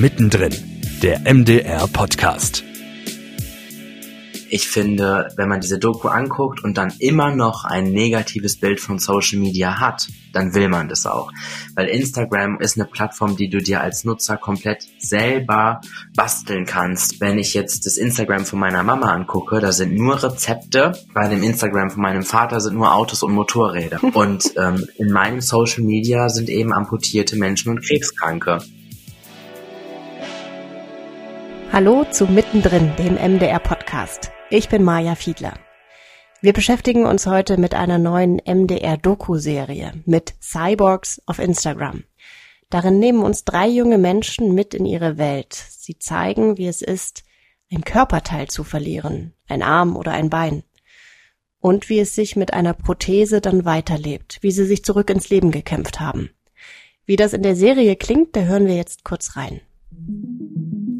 Mittendrin, der MDR Podcast. Ich finde, wenn man diese Doku anguckt und dann immer noch ein negatives Bild von Social Media hat, dann will man das auch. Weil Instagram ist eine Plattform, die du dir als Nutzer komplett selber basteln kannst. Wenn ich jetzt das Instagram von meiner Mama angucke, da sind nur Rezepte. Bei dem Instagram von meinem Vater sind nur Autos und Motorräder. Und ähm, in meinem Social Media sind eben amputierte Menschen und Krebskranke. Hallo zu Mittendrin, dem MDR-Podcast. Ich bin Maja Fiedler. Wir beschäftigen uns heute mit einer neuen MDR-Doku-Serie mit Cyborgs auf Instagram. Darin nehmen uns drei junge Menschen mit in ihre Welt. Sie zeigen, wie es ist, ein Körperteil zu verlieren, ein Arm oder ein Bein. Und wie es sich mit einer Prothese dann weiterlebt, wie sie sich zurück ins Leben gekämpft haben. Wie das in der Serie klingt, da hören wir jetzt kurz rein.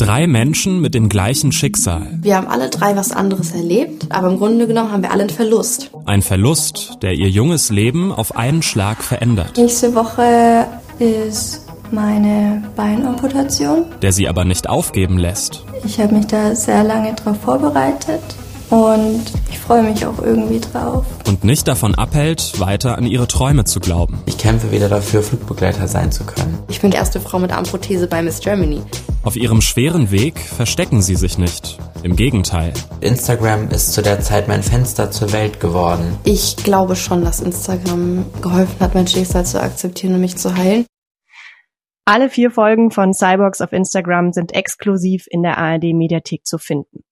Drei Menschen mit dem gleichen Schicksal. Wir haben alle drei was anderes erlebt, aber im Grunde genommen haben wir alle einen Verlust. Ein Verlust, der ihr junges Leben auf einen Schlag verändert. Nächste Woche ist meine Beinamputation. Der sie aber nicht aufgeben lässt. Ich habe mich da sehr lange drauf vorbereitet und ich freue mich auch irgendwie drauf. Und nicht davon abhält, weiter an ihre Träume zu glauben. Ich kämpfe wieder dafür, Flugbegleiter sein zu können. Ich bin die erste Frau mit Armprothese bei Miss Germany. Auf ihrem schweren Weg verstecken sie sich nicht. Im Gegenteil. Instagram ist zu der Zeit mein Fenster zur Welt geworden. Ich glaube schon, dass Instagram geholfen hat, mein Schicksal zu akzeptieren und mich zu heilen. Alle vier Folgen von Cyborgs auf Instagram sind exklusiv in der ARD Mediathek zu finden.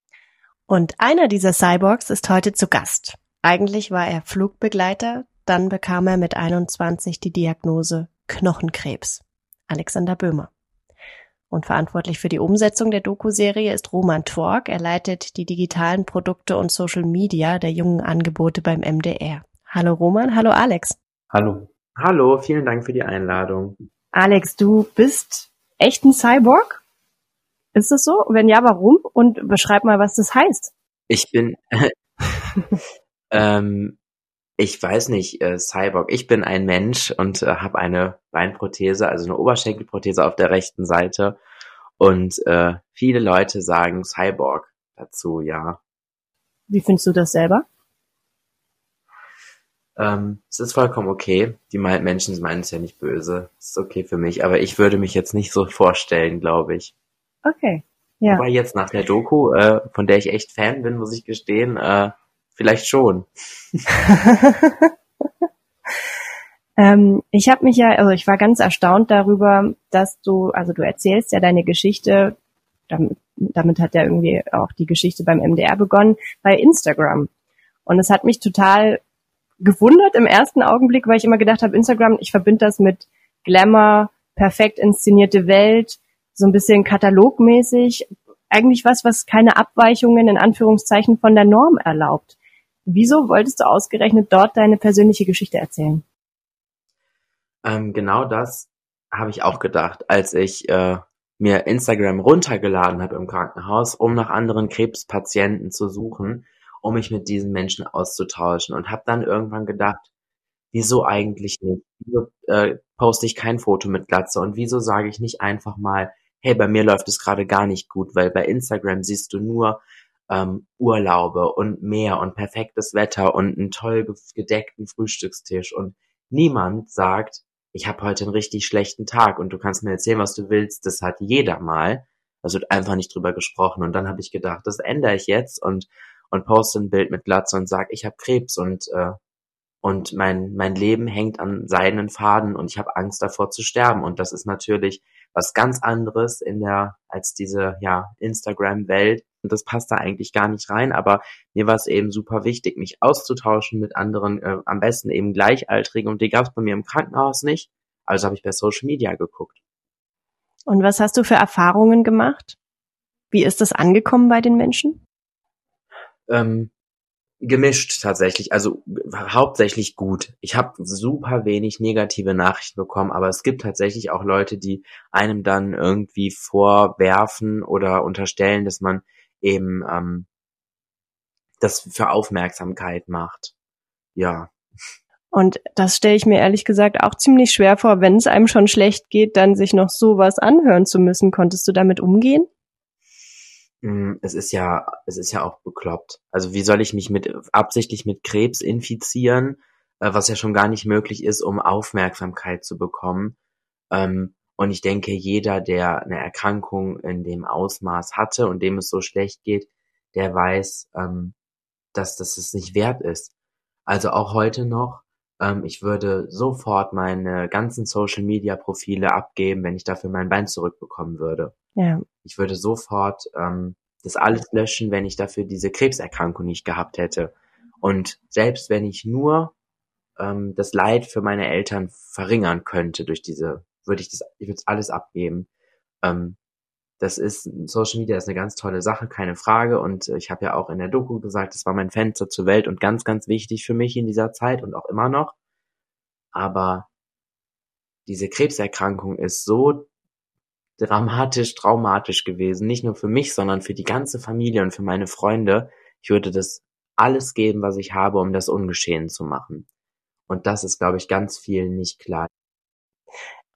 Und einer dieser Cyborgs ist heute zu Gast. Eigentlich war er Flugbegleiter, dann bekam er mit 21 die Diagnose Knochenkrebs. Alexander Böhmer. Und verantwortlich für die Umsetzung der Doku-Serie ist Roman Twork. Er leitet die digitalen Produkte und Social Media der jungen Angebote beim MDR. Hallo Roman, hallo Alex. Hallo. Hallo, vielen Dank für die Einladung. Alex, du bist echt ein Cyborg? Ist das so? Wenn ja, warum? Und beschreib mal, was das heißt. Ich bin, ähm, ich weiß nicht, äh, Cyborg. Ich bin ein Mensch und äh, habe eine Beinprothese, also eine Oberschenkelprothese auf der rechten Seite. Und äh, viele Leute sagen Cyborg dazu, ja. Wie findest du das selber? Ähm, es ist vollkommen okay. Die Menschen meinen es ja nicht böse. Es ist okay für mich, aber ich würde mich jetzt nicht so vorstellen, glaube ich. Okay. Ja. Aber jetzt nach der Doku, äh, von der ich echt Fan bin, muss ich gestehen, äh, vielleicht schon. ähm, ich habe mich ja, also ich war ganz erstaunt darüber, dass du, also du erzählst ja deine Geschichte, damit, damit hat ja irgendwie auch die Geschichte beim MDR begonnen, bei Instagram. Und es hat mich total gewundert im ersten Augenblick, weil ich immer gedacht habe, Instagram, ich verbinde das mit Glamour, perfekt inszenierte Welt, so ein bisschen katalogmäßig, eigentlich was, was keine Abweichungen in Anführungszeichen von der Norm erlaubt. Wieso wolltest du ausgerechnet dort deine persönliche Geschichte erzählen? Ähm, genau das habe ich auch gedacht, als ich äh, mir Instagram runtergeladen habe im Krankenhaus, um nach anderen Krebspatienten zu suchen, um mich mit diesen Menschen auszutauschen und habe dann irgendwann gedacht, wieso eigentlich nicht? Wieso äh, poste ich kein Foto mit Glatze und wieso sage ich nicht einfach mal, hey, bei mir läuft es gerade gar nicht gut, weil bei Instagram siehst du nur ähm, Urlaube und Meer und perfektes Wetter und einen toll gedeckten Frühstückstisch und niemand sagt, ich habe heute einen richtig schlechten Tag und du kannst mir erzählen, was du willst, das hat jeder mal. Es wird einfach nicht drüber gesprochen und dann habe ich gedacht, das ändere ich jetzt und und poste ein Bild mit Glatze und sag, ich habe Krebs und äh, und mein mein Leben hängt an seidenen Faden und ich habe Angst davor zu sterben und das ist natürlich was ganz anderes in der, als diese, ja, Instagram-Welt. Und das passt da eigentlich gar nicht rein, aber mir war es eben super wichtig, mich auszutauschen mit anderen, äh, am besten eben Gleichaltrigen und die gab es bei mir im Krankenhaus nicht. Also habe ich bei Social Media geguckt. Und was hast du für Erfahrungen gemacht? Wie ist das angekommen bei den Menschen? Ähm, gemischt tatsächlich, also hauptsächlich gut. Ich habe super wenig negative Nachrichten bekommen, aber es gibt tatsächlich auch Leute, die einem dann irgendwie vorwerfen oder unterstellen, dass man eben ähm, das für Aufmerksamkeit macht. Ja. Und das stelle ich mir ehrlich gesagt auch ziemlich schwer vor, wenn es einem schon schlecht geht, dann sich noch sowas anhören zu müssen. Konntest du damit umgehen? Mm, Es ist ja, es ist ja auch bekloppt. Also wie soll ich mich mit absichtlich mit Krebs infizieren, äh, was ja schon gar nicht möglich ist, um Aufmerksamkeit zu bekommen. Ähm, und ich denke, jeder, der eine Erkrankung in dem Ausmaß hatte und dem es so schlecht geht, der weiß, ähm, dass das es nicht wert ist. Also auch heute noch, ähm, ich würde sofort meine ganzen Social Media Profile abgeben, wenn ich dafür mein Bein zurückbekommen würde. Ja. Ich würde sofort ähm, das alles löschen, wenn ich dafür diese Krebserkrankung nicht gehabt hätte. Und selbst wenn ich nur ähm, das Leid für meine Eltern verringern könnte durch diese, würde ich das, ich würde es alles abgeben. Ähm, das ist Social Media ist eine ganz tolle Sache, keine Frage. Und äh, ich habe ja auch in der Doku gesagt, das war mein Fenster zur Welt und ganz, ganz wichtig für mich in dieser Zeit und auch immer noch. Aber diese Krebserkrankung ist so dramatisch, traumatisch gewesen. Nicht nur für mich, sondern für die ganze Familie und für meine Freunde. Ich würde das alles geben, was ich habe, um das ungeschehen zu machen. Und das ist, glaube ich, ganz vielen nicht klar.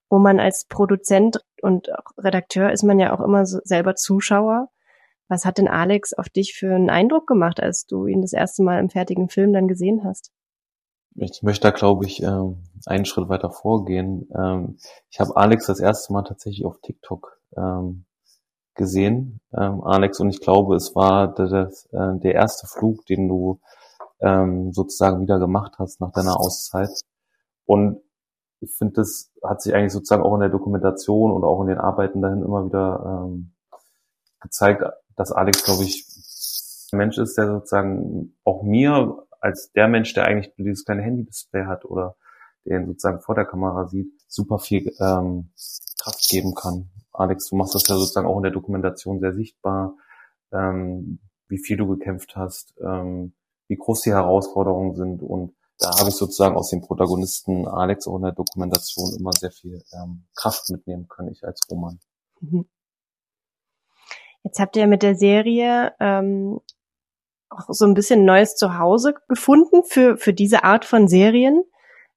Wo man als Produzent und Redakteur ist man ja auch immer so selber Zuschauer. Was hat denn Alex auf dich für einen Eindruck gemacht, als du ihn das erste Mal im fertigen Film dann gesehen hast? Ich möchte da, glaube ich, ähm, einen Schritt weiter vorgehen. Ähm, ich habe Alex das erste Mal tatsächlich auf TikTok ähm, gesehen, ähm, Alex, und ich glaube, es war der, das, äh, der erste Flug, den du ähm, sozusagen wieder gemacht hast nach deiner Auszeit. Und ich finde, das hat sich eigentlich sozusagen auch in der Dokumentation und auch in den Arbeiten dahin immer wieder ähm, gezeigt, dass Alex, glaube ich, ein Mensch ist, der sozusagen auch mir als der Mensch, der eigentlich dieses kleine Handy-Display hat oder der ihn sozusagen vor der Kamera sieht, super viel ähm, Kraft geben kann. Alex, du machst das ja sozusagen auch in der Dokumentation sehr sichtbar, ähm, wie viel du gekämpft hast, ähm, wie groß die Herausforderungen sind und da habe ich sozusagen aus dem Protagonisten Alex auch in der Dokumentation immer sehr viel ähm, Kraft mitnehmen können, ich als Roman. Mhm. Jetzt habt ihr mit der Serie ähm, auch so ein bisschen neues Zuhause gefunden für, für diese Art von Serien.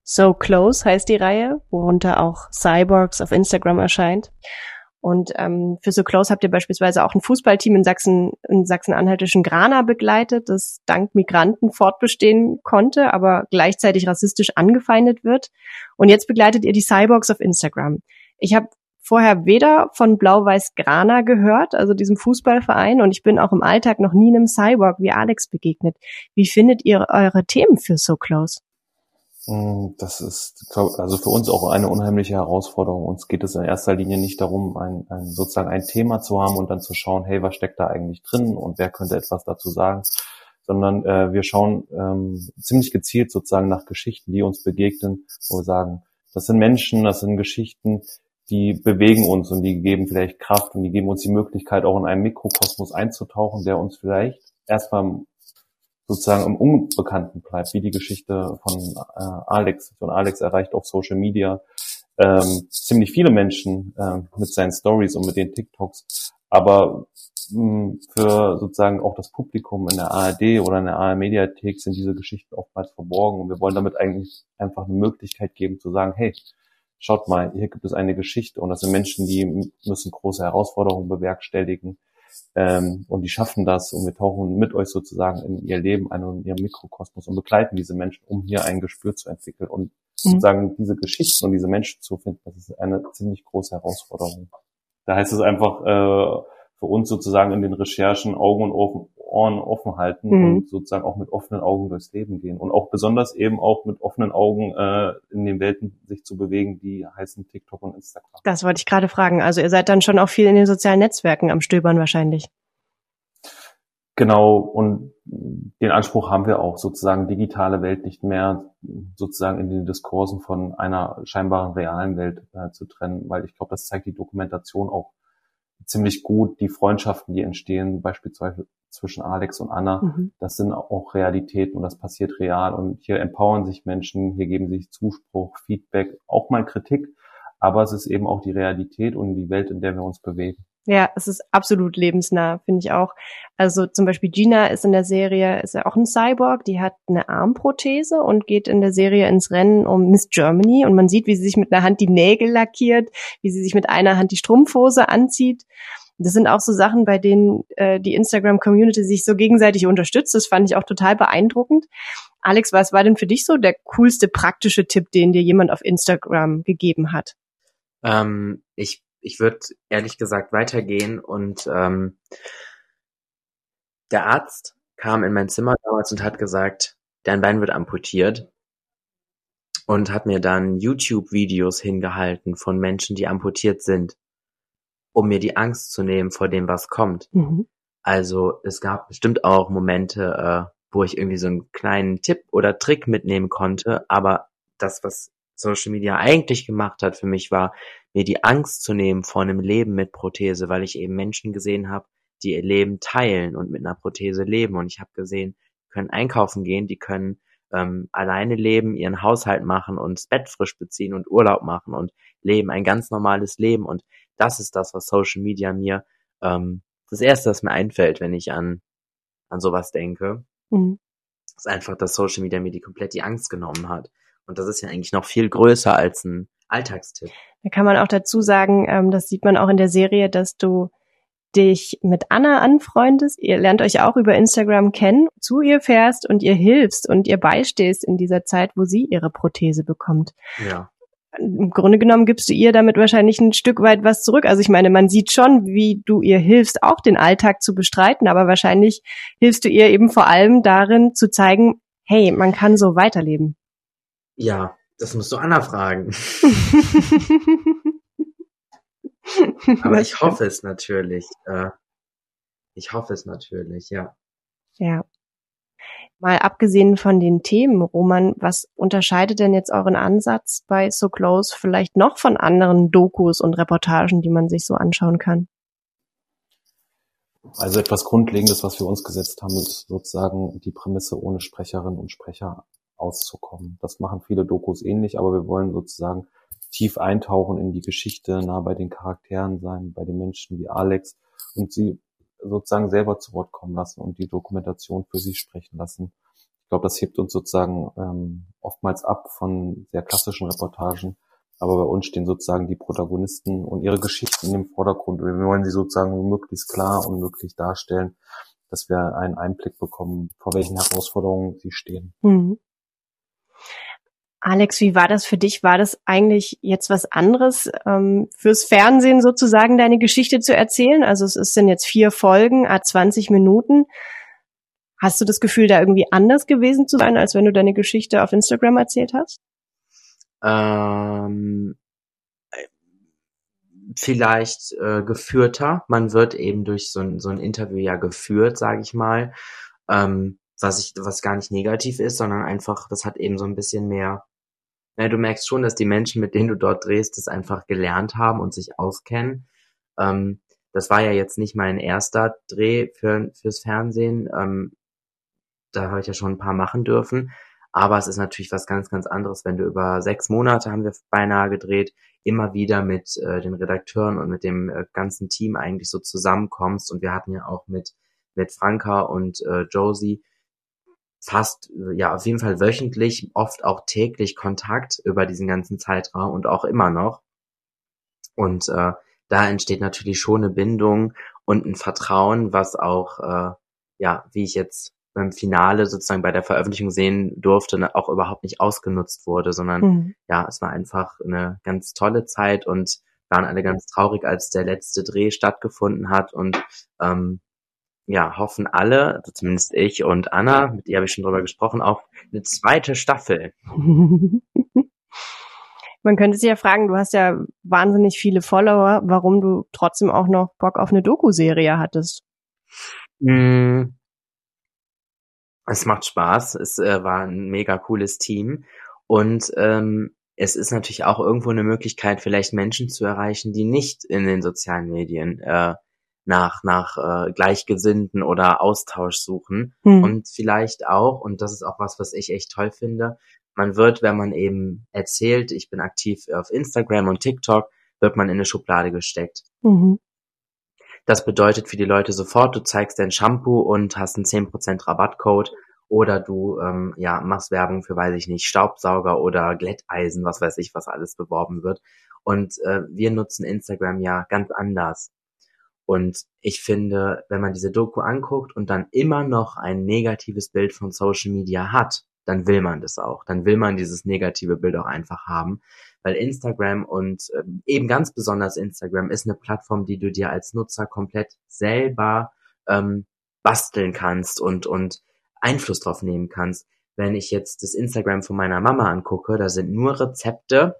So Close heißt die Reihe, worunter auch Cyborgs auf Instagram erscheint. Und ähm, für So Close habt ihr beispielsweise auch ein Fußballteam in Sachsen, in Sachsen-Anhaltischen Grana begleitet, das dank Migranten fortbestehen konnte, aber gleichzeitig rassistisch angefeindet wird. Und jetzt begleitet ihr die Cyborgs auf Instagram. Ich habe vorher weder von Blau-Weiß Grana gehört, also diesem Fußballverein, und ich bin auch im Alltag noch nie einem Cyborg wie Alex begegnet. Wie findet ihr eure Themen für So Close? Mm, Das ist also für uns auch eine unheimliche Herausforderung. Uns geht es in erster Linie nicht darum, ein, ein, sozusagen ein Thema zu haben und dann zu schauen, hey, was steckt da eigentlich drin und wer könnte etwas dazu sagen, sondern äh, wir schauen ähm, ziemlich gezielt sozusagen nach Geschichten, die uns begegnen, wo wir sagen, das sind Menschen, das sind Geschichten, die bewegen uns und die geben vielleicht Kraft und die geben uns die Möglichkeit, auch in einen Mikrokosmos einzutauchen, der uns vielleicht erstmal sozusagen im Unbekannten bleibt, wie die Geschichte von äh, Alex. Von Alex erreicht auf Social Media ähm, ziemlich viele Menschen äh, mit seinen Stories und mit den TikToks. Aber mh, für sozusagen auch das Publikum in der ARD oder in der AR-Mediathek sind diese Geschichten oftmals verborgen. Und wir wollen damit eigentlich einfach eine Möglichkeit geben zu sagen, hey, schaut mal, hier gibt es eine Geschichte und das sind Menschen, die müssen große Herausforderungen bewerkstelligen ähm, und die schaffen das und wir tauchen mit euch sozusagen in ihr Leben ein und in ihrem Mikrokosmos und begleiten diese Menschen, um hier ein Gespür zu entwickeln und sozusagen diese Geschichten und diese Menschen zu finden, das ist eine ziemlich große Herausforderung. Da heißt es einfach äh, für uns sozusagen in den Recherchen Augen und offen, Ohren offen halten Mhm. und sozusagen auch mit offenen Augen durchs Leben gehen und auch besonders eben auch mit offenen Augen äh, in den Welten sich zu bewegen, die heißen TikTok und Instagram. Das wollte ich gerade fragen. Also ihr seid dann schon auch viel in den sozialen Netzwerken am Stöbern wahrscheinlich. Genau, und den Anspruch haben wir auch, sozusagen digitale Welt nicht mehr sozusagen in den Diskursen von einer scheinbaren realen Welt äh, zu trennen, weil ich glaube, das zeigt die Dokumentation auch ziemlich gut. Die Freundschaften, die entstehen, beispielsweise zwischen Alex und Anna, Mhm. das sind auch Realitäten und das passiert real. Und hier empowern sich Menschen, hier geben sich Zuspruch, Feedback, auch mal Kritik, aber es ist eben auch die Realität und die Welt, in der wir uns bewegen. Ja, es ist absolut lebensnah, finde ich auch. Also zum Beispiel Gina ist in der Serie, ist ja auch ein Cyborg, die hat eine Armprothese und geht in der Serie ins Rennen um Miss Germany und man sieht, wie sie sich mit einer Hand die Nägel lackiert, wie sie sich mit einer Hand die Strumpfhose anzieht. Das sind auch so Sachen, bei denen äh, die Instagram-Community sich so gegenseitig unterstützt. Das fand ich auch total beeindruckend. Alex, was war denn für dich so der coolste praktische Tipp, den dir jemand auf Instagram gegeben hat? Ähm, ich ich würde ehrlich gesagt weitergehen und ähm, der Arzt kam in mein Zimmer damals und hat gesagt, dein Bein wird amputiert und hat mir dann YouTube-Videos hingehalten von Menschen, die amputiert sind, um mir die Angst zu nehmen vor dem, was kommt. Mhm. Also es gab bestimmt auch Momente, äh, wo ich irgendwie so einen kleinen Tipp oder Trick mitnehmen konnte, aber das, was Social Media eigentlich gemacht hat für mich, war, mir die Angst zu nehmen vor einem Leben mit Prothese, weil ich eben Menschen gesehen habe, die ihr Leben teilen und mit einer Prothese leben. Und ich habe gesehen, die können einkaufen gehen, die können ähm, alleine leben, ihren Haushalt machen und das Bett frisch beziehen und Urlaub machen und leben ein ganz normales Leben. Und das ist das, was Social Media mir ähm, das erste, was mir einfällt, wenn ich an an sowas denke. Mhm. ist einfach, dass Social Media mir die komplett die Angst genommen hat. Und das ist ja eigentlich noch viel größer als ein Alltagstipp. Da kann man auch dazu sagen, ähm, das sieht man auch in der Serie, dass du dich mit Anna anfreundest. Ihr lernt euch auch über Instagram kennen, zu ihr fährst und ihr hilfst und ihr beistehst in dieser Zeit, wo sie ihre Prothese bekommt. Ja. Im Grunde genommen gibst du ihr damit wahrscheinlich ein Stück weit was zurück. Also ich meine, man sieht schon, wie du ihr hilfst, auch den Alltag zu bestreiten, aber wahrscheinlich hilfst du ihr eben vor allem darin zu zeigen, hey, man kann so weiterleben. Ja, das musst du Anna fragen. Aber ich hoffe es natürlich. Äh, ich hoffe es natürlich, ja. Ja. Mal abgesehen von den Themen, Roman, was unterscheidet denn jetzt euren Ansatz bei So Close vielleicht noch von anderen Dokus und Reportagen, die man sich so anschauen kann? Also etwas Grundlegendes, was wir uns gesetzt haben, ist sozusagen die Prämisse, ohne Sprecherinnen und Sprecher auszukommen. Das machen viele Dokus ähnlich, aber wir wollen sozusagen tief eintauchen in die Geschichte, nah bei den Charakteren sein, bei den Menschen wie Alex und sie sozusagen selber zu Wort kommen lassen und die Dokumentation für sich sprechen lassen. Ich glaube, das hebt uns sozusagen ähm, oftmals ab von sehr klassischen Reportagen, aber bei uns stehen sozusagen die Protagonisten und ihre Geschichten im Vordergrund. Wir wollen sie sozusagen möglichst klar und möglich darstellen, dass wir einen Einblick bekommen, vor welchen Herausforderungen sie stehen. Mhm. Alex, wie war das für dich? War das eigentlich jetzt was anderes, ähm, fürs Fernsehen sozusagen deine Geschichte zu erzählen? Also es sind jetzt vier Folgen, a 20 Minuten. Hast du das Gefühl, da irgendwie anders gewesen zu sein, als wenn du deine Geschichte auf Instagram erzählt hast? Ähm, vielleicht äh, geführter. Man wird eben durch so ein, so ein Interview ja geführt, sage ich mal. Ähm, was ich, was gar nicht negativ ist, sondern einfach, das hat eben so ein bisschen mehr ja, du merkst schon, dass die Menschen, mit denen du dort drehst, das einfach gelernt haben und sich auskennen. Ähm, das war ja jetzt nicht mein erster Dreh für, fürs Fernsehen. Ähm, da habe ich ja schon ein paar machen dürfen. Aber es ist natürlich was ganz, ganz anderes, wenn du über sechs Monate haben wir beinahe gedreht, immer wieder mit äh, den Redakteuren und mit dem äh, ganzen Team eigentlich so zusammenkommst. Und wir hatten ja auch mit, mit Franka und äh, Josie fast, ja, auf jeden Fall wöchentlich, oft auch täglich Kontakt über diesen ganzen Zeitraum und auch immer noch. Und äh, da entsteht natürlich schon eine Bindung und ein Vertrauen, was auch, äh, ja, wie ich jetzt beim Finale sozusagen bei der Veröffentlichung sehen durfte, ne, auch überhaupt nicht ausgenutzt wurde, sondern mhm. ja, es war einfach eine ganz tolle Zeit und waren alle ganz traurig, als der letzte Dreh stattgefunden hat und ähm, ja, hoffen alle, also zumindest ich und Anna, mit ihr habe ich schon drüber gesprochen, auf eine zweite Staffel. Man könnte sich ja fragen, du hast ja wahnsinnig viele Follower, warum du trotzdem auch noch Bock auf eine Doku-Serie hattest. Mm. Es macht Spaß, es äh, war ein mega cooles Team und ähm, es ist natürlich auch irgendwo eine Möglichkeit, vielleicht Menschen zu erreichen, die nicht in den sozialen Medien äh, nach, nach äh, Gleichgesinnten oder Austausch suchen. Hm. Und vielleicht auch, und das ist auch was, was ich echt toll finde, man wird, wenn man eben erzählt, ich bin aktiv auf Instagram und TikTok, wird man in eine Schublade gesteckt. Mhm. Das bedeutet für die Leute sofort, du zeigst dein Shampoo und hast einen 10% Rabattcode oder du ähm, ja machst Werbung für, weiß ich nicht, Staubsauger oder Glätteisen, was weiß ich, was alles beworben wird. Und äh, wir nutzen Instagram ja ganz anders. Und ich finde, wenn man diese Doku anguckt und dann immer noch ein negatives Bild von Social Media hat, dann will man das auch. Dann will man dieses negative Bild auch einfach haben, weil Instagram und äh, eben ganz besonders Instagram ist eine Plattform, die du dir als Nutzer komplett selber ähm, basteln kannst und und Einfluss drauf nehmen kannst. Wenn ich jetzt das Instagram von meiner Mama angucke, da sind nur Rezepte.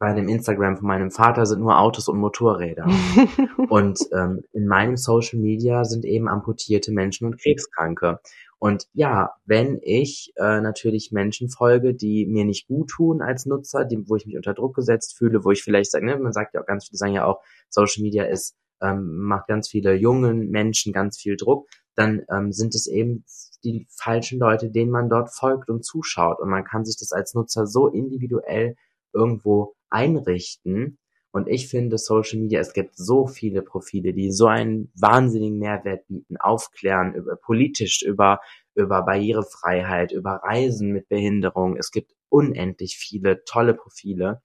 Bei dem Instagram von meinem Vater sind nur Autos und Motorräder. und ähm, in meinem Social Media sind eben amputierte Menschen und Krebskranke. Und ja, wenn ich äh, natürlich Menschen folge, die mir nicht gut tun als Nutzer, die, wo ich mich unter Druck gesetzt fühle, wo ich vielleicht sage, ne, man sagt ja auch ganz viele sagen ja auch, Social Media ist, ähm, macht ganz viele jungen Menschen ganz viel Druck, dann ähm, sind es eben die falschen Leute, denen man dort folgt und zuschaut. Und man kann sich das als Nutzer so individuell irgendwo einrichten, und ich finde Social Media, es gibt so viele Profile, die so einen wahnsinnigen Mehrwert bieten, aufklären über politisch, über, über Barrierefreiheit, über Reisen mit Behinderung. Es gibt unendlich viele tolle Profile.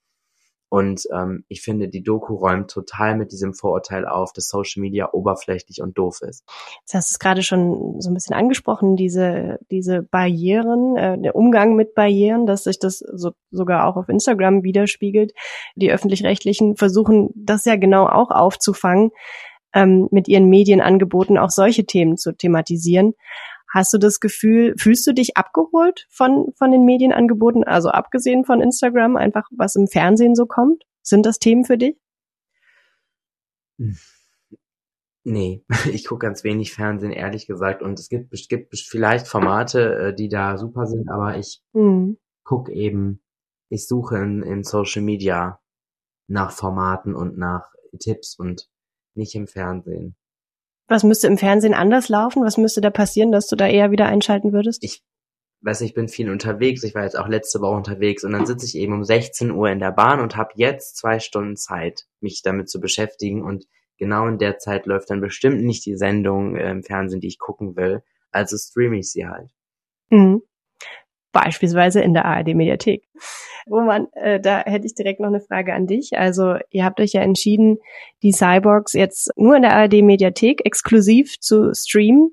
Und ähm, ich finde, die Doku räumt total mit diesem Vorurteil auf, dass Social Media oberflächlich und doof ist. Jetzt hast du es gerade schon so ein bisschen angesprochen, diese, diese Barrieren, äh, der Umgang mit Barrieren, dass sich das so, sogar auch auf Instagram widerspiegelt. Die öffentlich-rechtlichen versuchen das ja genau auch aufzufangen, ähm, mit ihren Medienangeboten auch solche Themen zu thematisieren. Hast du das Gefühl, fühlst du dich abgeholt von, von den Medienangeboten, also abgesehen von Instagram, einfach was im Fernsehen so kommt? Sind das Themen für dich? Nee, ich gucke ganz wenig Fernsehen, ehrlich gesagt. Und es gibt, es gibt vielleicht Formate, äh, die da super sind, aber ich mhm. gucke eben, ich suche in, in Social Media nach Formaten und nach Tipps und nicht im Fernsehen. Was müsste im Fernsehen anders laufen? Was müsste da passieren, dass du da eher wieder einschalten würdest? Ich weiß nicht, ich bin viel unterwegs. Ich war jetzt auch letzte Woche unterwegs und dann sitze ich eben um 16 Uhr in der Bahn und habe jetzt zwei Stunden Zeit, mich damit zu beschäftigen. Und genau in der Zeit läuft dann bestimmt nicht die Sendung äh, im Fernsehen, die ich gucken will. Also streame ich sie halt. Mhm beispielsweise in der ARD-Mediathek. Roman, äh, da hätte ich direkt noch eine Frage an dich. Also ihr habt euch ja entschieden, die Cyborgs jetzt nur in der ARD-Mediathek exklusiv zu streamen.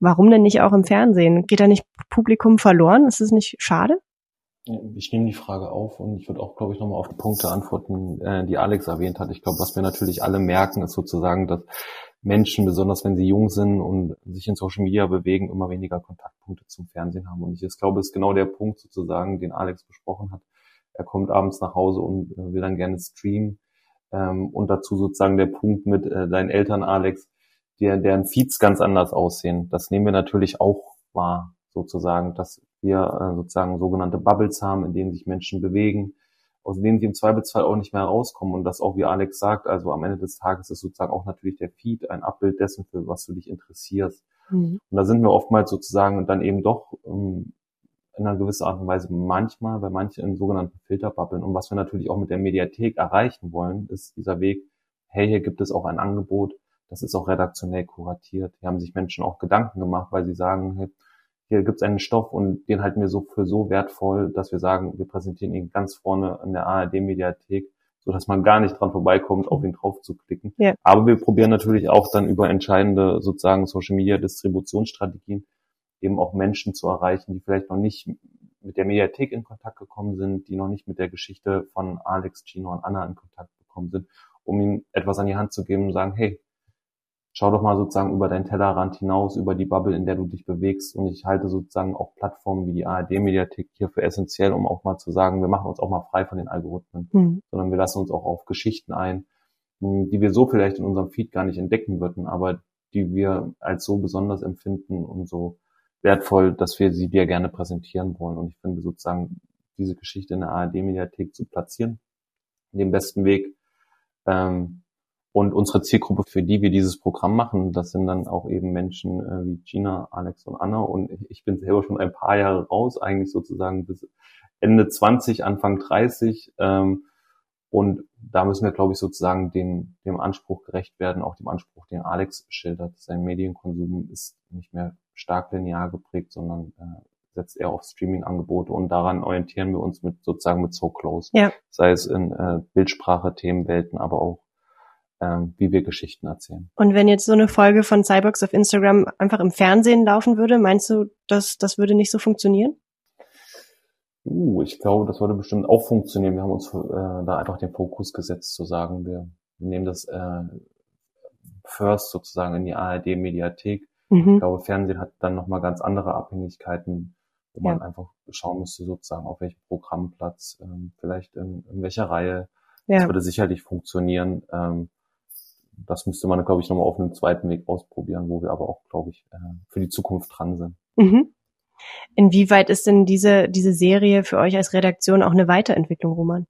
Warum denn nicht auch im Fernsehen? Geht da nicht Publikum verloren? Ist es nicht schade? Ich nehme die Frage auf und ich würde auch, glaube ich, nochmal auf die Punkte antworten, äh, die Alex erwähnt hat. Ich glaube, was wir natürlich alle merken, ist sozusagen, dass Menschen, besonders wenn sie jung sind und sich in Social Media bewegen, immer weniger Kontaktpunkte zum Fernsehen haben. Und ich glaube, es ist genau der Punkt sozusagen, den Alex besprochen hat. Er kommt abends nach Hause und äh, will dann gerne streamen. Ähm, und dazu sozusagen der Punkt mit äh, deinen Eltern, Alex, der, deren Feeds ganz anders aussehen. Das nehmen wir natürlich auch wahr, sozusagen, dass wir äh, sozusagen sogenannte Bubbles haben, in denen sich Menschen bewegen, aus denen sie im Zweifelsfall auch nicht mehr rauskommen. Und das auch, wie Alex sagt, also am Ende des Tages ist sozusagen auch natürlich der Feed ein Abbild dessen, für was du dich interessierst. Mhm. Und da sind wir oftmals sozusagen dann eben doch ähm, in einer gewissen Art und Weise manchmal bei manchen in sogenannten Filterbubbeln. Und was wir natürlich auch mit der Mediathek erreichen wollen, ist dieser Weg, hey, hier gibt es auch ein Angebot, das ist auch redaktionell kuratiert. Hier haben sich Menschen auch Gedanken gemacht, weil sie sagen, hey, hier gibt es einen Stoff und den halten wir so für so wertvoll, dass wir sagen, wir präsentieren ihn ganz vorne in der ARD-Mediathek, so dass man gar nicht dran vorbeikommt, auf ihn drauf zu klicken. Ja. Aber wir probieren natürlich auch dann über entscheidende sozusagen Social Media Distributionsstrategien eben auch Menschen zu erreichen, die vielleicht noch nicht mit der Mediathek in Kontakt gekommen sind, die noch nicht mit der Geschichte von Alex, Gino und Anna in Kontakt gekommen sind, um ihnen etwas an die Hand zu geben und sagen, hey, schau doch mal sozusagen über deinen Tellerrand hinaus, über die Bubble, in der du dich bewegst. Und ich halte sozusagen auch Plattformen wie die ARD-Mediathek hier für essentiell, um auch mal zu sagen, wir machen uns auch mal frei von den Algorithmen, mhm. sondern wir lassen uns auch auf Geschichten ein, hm, die wir so vielleicht in unserem Feed gar nicht entdecken würden, aber die wir als so besonders empfinden und so wertvoll, dass wir sie dir gerne präsentieren wollen. Und ich finde sozusagen diese Geschichte in der ARD-Mediathek zu platzieren, den besten Weg, ähm, und unsere Zielgruppe, für die wir dieses Programm machen, das sind dann auch eben Menschen äh, wie Gina, Alex und Anna. Und ich bin selber schon ein paar Jahre raus, eigentlich sozusagen bis Ende 20, Anfang 30. Ähm, und da müssen wir, glaube ich, sozusagen dem, dem Anspruch gerecht werden, auch dem Anspruch, den Alex schildert. Sein Medienkonsum ist nicht mehr stark linear geprägt, sondern äh, setzt eher auf Streaming-Angebote und daran orientieren wir uns mit sozusagen mit So Close. Ja. Sei es in äh, Bildsprache, Themenwelten, aber auch wie wir Geschichten erzählen. Und wenn jetzt so eine Folge von Cyborgs auf Instagram einfach im Fernsehen laufen würde, meinst du, dass das würde nicht so funktionieren? Uh, ich glaube, das würde bestimmt auch funktionieren. Wir haben uns äh, da einfach den Fokus gesetzt, zu sagen, wir, nehmen das äh, first sozusagen in die ARD-Mediathek. Mhm. Ich glaube, Fernsehen hat dann nochmal ganz andere Abhängigkeiten, wo man Ja. einfach schauen müsste, sozusagen, auf welchem Programmplatz, ähm, vielleicht in, in welcher Reihe. Ja. Das würde sicherlich funktionieren. Ähm, das müsste man, glaube ich, nochmal auf einem zweiten Weg ausprobieren, wo wir aber auch, glaube ich, äh, für die Zukunft dran sind. Mhm. Inwieweit ist denn diese, diese Serie für euch als Redaktion auch eine Weiterentwicklung, Roman?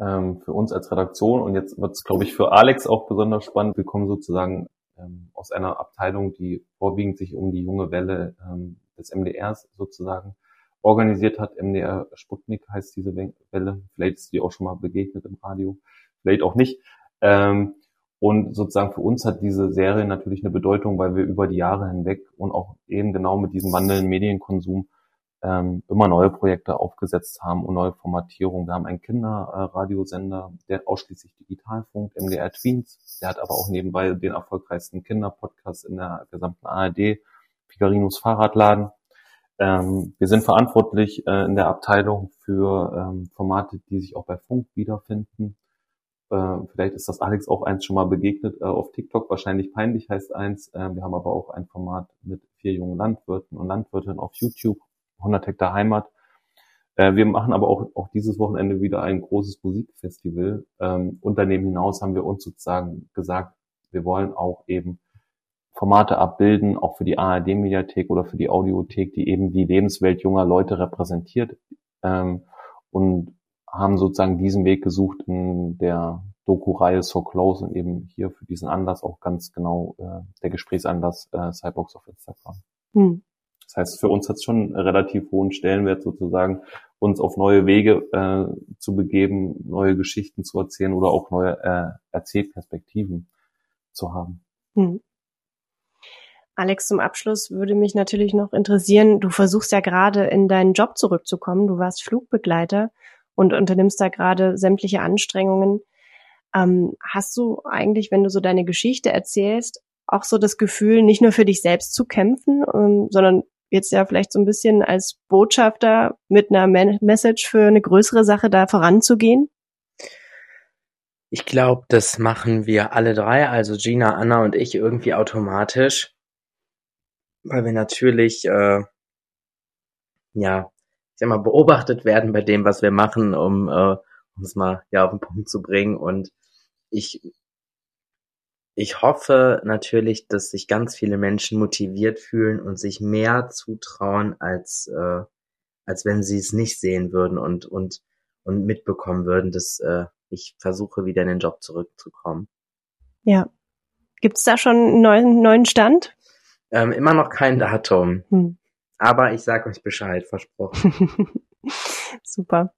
ähm, für uns als Redaktion und jetzt wird es, glaube ich, für Alex auch besonders spannend. Wir kommen sozusagen ähm, aus einer Abteilung, die vorwiegend sich um die junge Welle ähm, des MDRs sozusagen organisiert hat. MDR Sputnik heißt diese We- Welle. Vielleicht ist die auch schon mal begegnet im Radio, vielleicht auch nicht. Ähm, und sozusagen für uns hat diese Serie natürlich eine Bedeutung, weil wir über die Jahre hinweg und auch eben genau mit diesem wandelnden Medienkonsum ähm, immer neue Projekte aufgesetzt haben und neue Formatierungen. Wir haben einen Kinderradiosender, der ausschließlich digital funkt, MDR Tweens. Der hat aber auch nebenbei den erfolgreichsten Kinderpodcast in der gesamten ARD, Figarinos Fahrradladen. Ähm, wir sind verantwortlich äh, in der Abteilung für ähm, Formate, die sich auch bei Funk wiederfinden. Äh, vielleicht ist das Alex auch eins schon mal begegnet äh, auf TikTok. Wahrscheinlich peinlich heißt eins. Äh, wir haben aber auch ein Format mit vier jungen Landwirten und Landwirtinnen auf YouTube 100 Hektar Heimat. Äh, wir machen aber auch, auch dieses Wochenende wieder ein großes Musikfestival. Ähm, und hinaus haben wir uns sozusagen gesagt, wir wollen auch eben Formate abbilden, auch für die ARD-Mediathek oder für die Audiothek, die eben die Lebenswelt junger Leute repräsentiert. Ähm, und haben sozusagen diesen Weg gesucht in der Doku-Reihe So Close und eben hier für diesen Anlass auch ganz genau äh, der Gesprächsanlass äh, Cyborgs auf Instagram. Hm. Das heißt, für uns hat es schon einen relativ hohen Stellenwert sozusagen, uns auf neue Wege äh, zu begeben, neue Geschichten zu erzählen oder auch neue äh, Erzählperspektiven zu haben. Hm. Alex, zum Abschluss würde mich natürlich noch interessieren, du versuchst ja gerade in deinen Job zurückzukommen. Du warst Flugbegleiter und unternimmst da gerade sämtliche Anstrengungen. Ähm, hast du eigentlich, wenn du so deine Geschichte erzählst, auch so das Gefühl, nicht nur für dich selbst zu kämpfen, ähm, sondern jetzt ja vielleicht so ein bisschen als Botschafter mit einer Me Message für eine größere Sache da voranzugehen? Ich glaube, das machen wir alle drei, also Gina, Anna und ich, irgendwie automatisch, weil wir natürlich, äh, ja, sag mal, beobachtet werden bei dem, was wir machen, um äh, es mal ja auf den Punkt zu bringen. Und ich ich hoffe natürlich, dass sich ganz viele Menschen motiviert fühlen und sich mehr zutrauen, als äh, als wenn sie es nicht sehen würden und und und mitbekommen würden, dass äh, ich versuche wieder in den Job zurückzukommen. Ja. Gibt's da schon einen neuen, neuen Stand? Ähm, immer noch kein Datum, Hm. Aber ich sag euch Bescheid, versprochen. Super.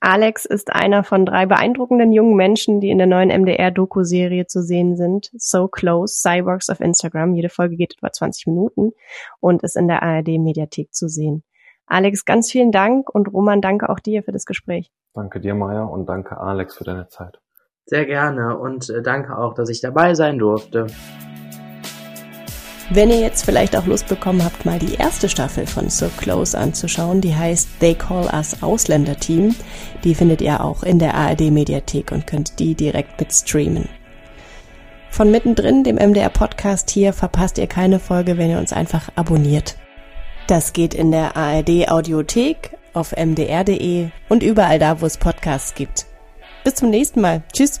Alex ist einer von drei beeindruckenden jungen Menschen, die in der neuen MDR-Doku-Serie zu sehen sind. So Close, Cyborgs auf Instagram. Jede Folge geht etwa 20 Minuten und ist in der ARD-Mediathek zu sehen. Alex, ganz vielen Dank und Roman, danke auch dir für das Gespräch. Danke dir, Maya, und danke Alex für deine Zeit. Sehr gerne und äh, danke auch, dass ich dabei sein durfte. Wenn ihr jetzt vielleicht auch Lust bekommen habt, mal die erste Staffel von So Close anzuschauen, die heißt They Call Us Ausländer Team, die findet ihr auch in der ARD Mediathek und könnt die direkt mit streamen. Von mittendrin, dem MDR Podcast hier, verpasst ihr keine Folge, wenn ihr uns einfach abonniert. Das geht in der ARD Audiothek, auf mdr.de und überall da, wo es Podcasts gibt. Bis zum nächsten Mal. Tschüss.